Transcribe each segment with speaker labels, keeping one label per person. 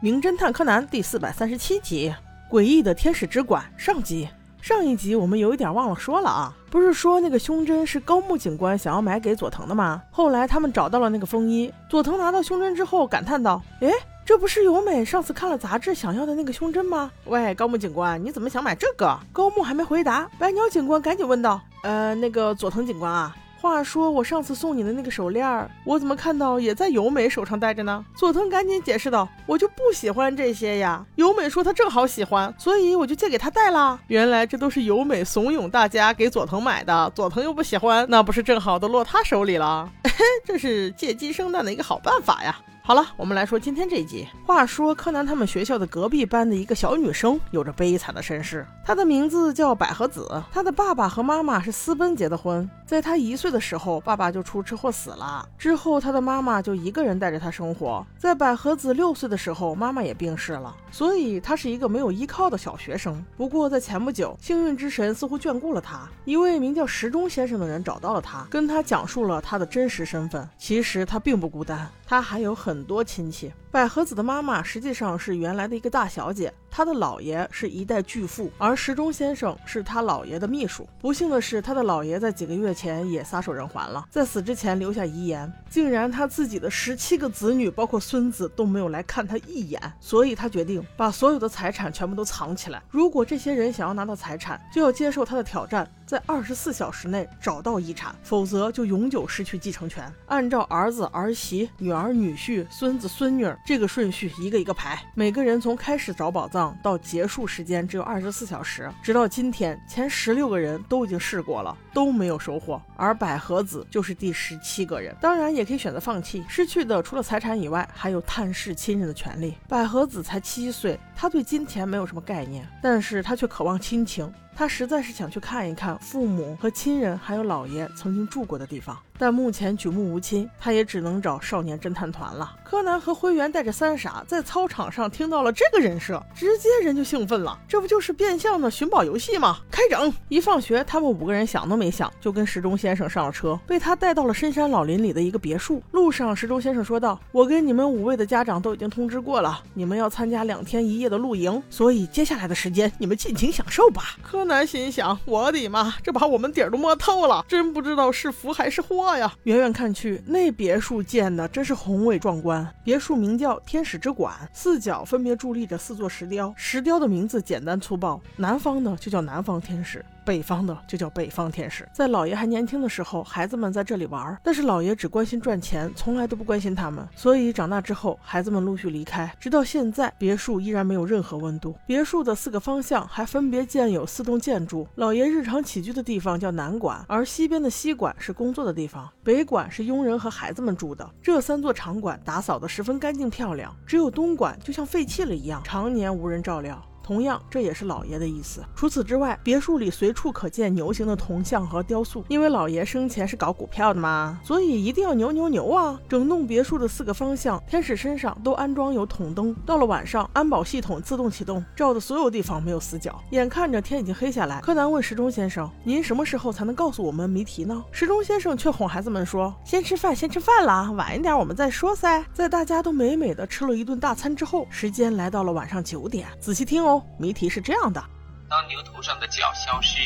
Speaker 1: 名侦探柯南》第四百三十七集《诡异的天使之馆》上集。上一集我们有一点忘了说了啊，不是说那个胸针是高木警官想要买给佐藤的吗？后来他们找到了那个风衣，佐藤拿到胸针之后感叹道：“诶，这不是由美上次看了杂志想要的那个胸针吗？”喂，高木警官，你怎么想买这个？高木还没回答，白鸟警官赶紧问道：“呃，那个佐藤警官啊。”话说我上次送你的那个手链，我怎么看到也在由美手上戴着呢？佐藤赶紧解释道：“我就不喜欢这些呀。由美说她正好喜欢，所以我就借给她戴啦。原来这都是由美怂恿大家给佐藤买的，佐藤又不喜欢，那不是正好都落她手里了？这是借鸡生蛋的一个好办法呀。”好了，我们来说今天这一集。话说柯南他们学校的隔壁班的一个小女生有着悲惨的身世，她的名字叫百合子。她的爸爸和妈妈是私奔结的婚，在她一岁的时候，爸爸就出车祸死了。之后她的妈妈就一个人带着她生活。在百合子六岁的时候，妈妈也病逝了，所以她是一个没有依靠的小学生。不过在前不久，幸运之神似乎眷顾了她，一位名叫时钟先生的人找到了她，跟她讲述了她的真实身份。其实她并不孤单，他还有。很多亲戚，百合子的妈妈实际上是原来的一个大小姐，他的姥爷是一代巨富，而时钟先生是他姥爷的秘书。不幸的是，他的姥爷在几个月前也撒手人寰了，在死之前留下遗言，竟然他自己的十七个子女，包括孙子都没有来看他一眼，所以他决定把所有的财产全部都藏起来。如果这些人想要拿到财产，就要接受他的挑战。在二十四小时内找到遗产，否则就永久失去继承权。按照儿子、儿媳、女儿、女婿、孙子、孙女这个顺序，一个一个排。每个人从开始找宝藏到结束时间只有二十四小时。直到今天，前十六个人都已经试过了，都没有收获。而百合子就是第十七个人。当然，也可以选择放弃。失去的除了财产以外，还有探视亲人的权利。百合子才七岁，她对金钱没有什么概念，但是她却渴望亲情。他实在是想去看一看父母和亲人，还有姥爷曾经住过的地方。但目前举目无亲，他也只能找少年侦探团了。柯南和灰原带着三傻在操场上听到了这个人设，直接人就兴奋了。这不就是变相的寻宝游戏吗？开整！一放学，他们五个人想都没想，就跟时钟先生上了车，被他带到了深山老林里的一个别墅。路上，时钟先生说道：“我跟你们五位的家长都已经通知过了，你们要参加两天一夜的露营，所以接下来的时间你们尽情享受吧。”柯南心想：我的妈，这把我们底儿都摸透了，真不知道是福还是祸。呀，远远看去，那别墅建的真是宏伟壮观。别墅名叫天使之馆，四角分别伫立着四座石雕，石雕的名字简单粗暴，南方的就叫南方天使。北方的就叫北方天使。在老爷还年轻的时候，孩子们在这里玩，但是老爷只关心赚钱，从来都不关心他们。所以长大之后，孩子们陆续离开，直到现在，别墅依然没有任何温度。别墅的四个方向还分别建有四栋建筑。老爷日常起居的地方叫南馆，而西边的西馆是工作的地方，北馆是佣人和孩子们住的。这三座场馆打扫得十分干净漂亮，只有东馆就像废弃了一样，常年无人照料。同样，这也是老爷的意思。除此之外，别墅里随处可见牛形的铜像和雕塑，因为老爷生前是搞股票的嘛，所以一定要牛牛牛啊！整栋别墅的四个方向，天使身上都安装有筒灯，到了晚上，安保系统自动启动，照的所有地方没有死角。眼看着天已经黑下来，柯南问时钟先生：“您什么时候才能告诉我们谜题呢？”时钟先生却哄孩子们说：“先吃饭，先吃饭啦，晚一点我们再说噻。”在大家都美美的吃了一顿大餐之后，时间来到了晚上九点，仔细听哦。谜题是这样的：
Speaker 2: 当牛头上的角消失，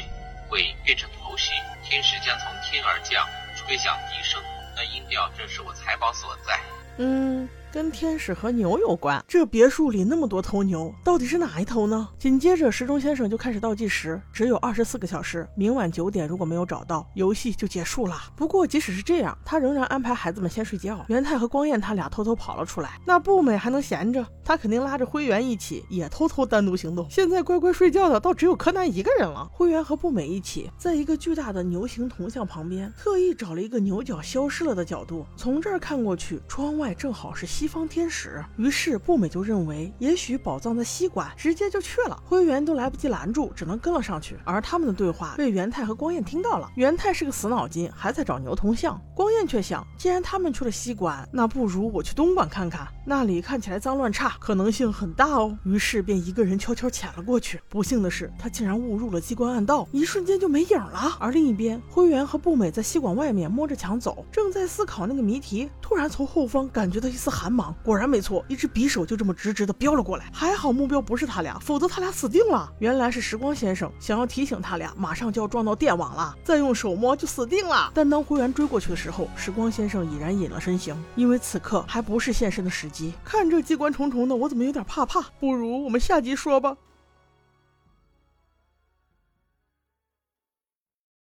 Speaker 2: 尾变成头时，天使将从天而降，吹响笛声，那音调正是我财宝所在。
Speaker 1: 嗯。跟天使和牛有关。这别墅里那么多头牛，到底是哪一头呢？紧接着，时钟先生就开始倒计时，只有二十四个小时，明晚九点如果没有找到，游戏就结束了。不过，即使是这样，他仍然安排孩子们先睡觉。元太和光彦他俩偷偷跑了出来，那步美还能闲着？他肯定拉着灰原一起，也偷偷单独行动。现在乖乖睡觉的，倒只有柯南一个人了。灰原和步美一起，在一个巨大的牛形铜像旁边，特意找了一个牛角消失了的角度，从这儿看过去，窗外正好是。西西方天使，于是步美就认为，也许宝藏在西馆，直接就去了。灰原都来不及拦住，只能跟了上去。而他们的对话被元太和光彦听到了。元太是个死脑筋，还在找牛铜像。光彦却想，既然他们去了西馆，那不如我去东馆看看，那里看起来脏乱差，可能性很大哦。于是便一个人悄悄潜了过去。不幸的是，他竟然误入了机关暗道，一瞬间就没影了。而另一边，灰原和步美在西馆外面摸着墙走，正在思考那个谜题，突然从后方感觉到一丝寒。莽，果然没错，一只匕首就这么直直的飙了过来。还好目标不是他俩，否则他俩死定了。原来是时光先生想要提醒他俩，马上就要撞到电网了，再用手摸就死定了。但当灰原追过去的时候，时光先生已然隐了身形，因为此刻还不是现身的时机。看这机关重重的，我怎么有点怕怕？不如我们下集说吧。